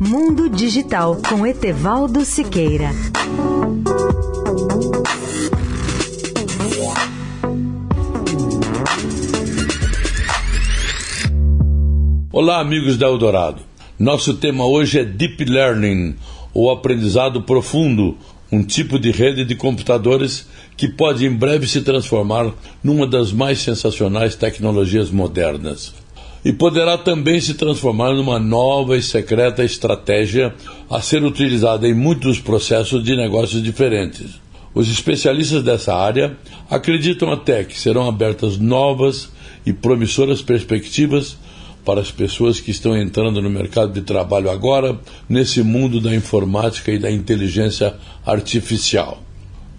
Mundo Digital com Etevaldo Siqueira. Olá, amigos da Eldorado. Nosso tema hoje é Deep Learning, ou aprendizado profundo, um tipo de rede de computadores que pode em breve se transformar numa das mais sensacionais tecnologias modernas. E poderá também se transformar numa nova e secreta estratégia a ser utilizada em muitos processos de negócios diferentes. Os especialistas dessa área acreditam até que serão abertas novas e promissoras perspectivas para as pessoas que estão entrando no mercado de trabalho agora, nesse mundo da informática e da inteligência artificial.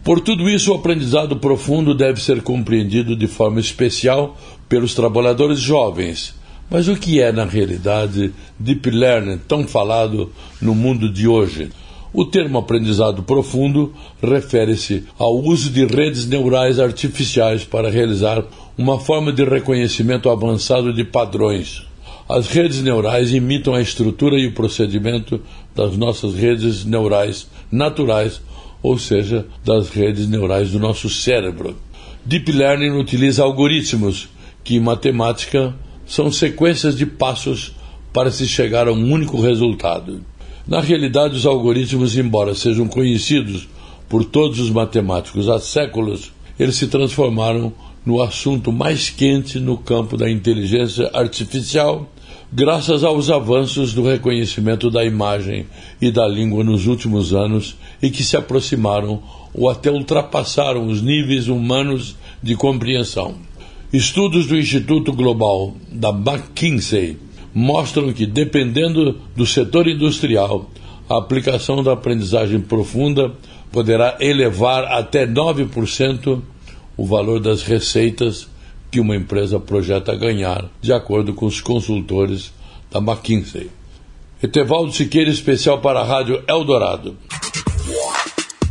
Por tudo isso, o aprendizado profundo deve ser compreendido de forma especial pelos trabalhadores jovens. Mas o que é, na realidade, Deep Learning, tão falado no mundo de hoje? O termo aprendizado profundo refere-se ao uso de redes neurais artificiais para realizar uma forma de reconhecimento avançado de padrões. As redes neurais imitam a estrutura e o procedimento das nossas redes neurais naturais, ou seja, das redes neurais do nosso cérebro. Deep Learning utiliza algoritmos que, em matemática, são sequências de passos para se chegar a um único resultado. Na realidade, os algoritmos, embora sejam conhecidos por todos os matemáticos há séculos, eles se transformaram no assunto mais quente no campo da inteligência artificial graças aos avanços do reconhecimento da imagem e da língua nos últimos anos e que se aproximaram ou até ultrapassaram os níveis humanos de compreensão. Estudos do Instituto Global da McKinsey mostram que, dependendo do setor industrial, a aplicação da aprendizagem profunda poderá elevar até 9% o valor das receitas que uma empresa projeta ganhar, de acordo com os consultores da McKinsey. Etevaldo Siqueira, especial para a Rádio Eldorado.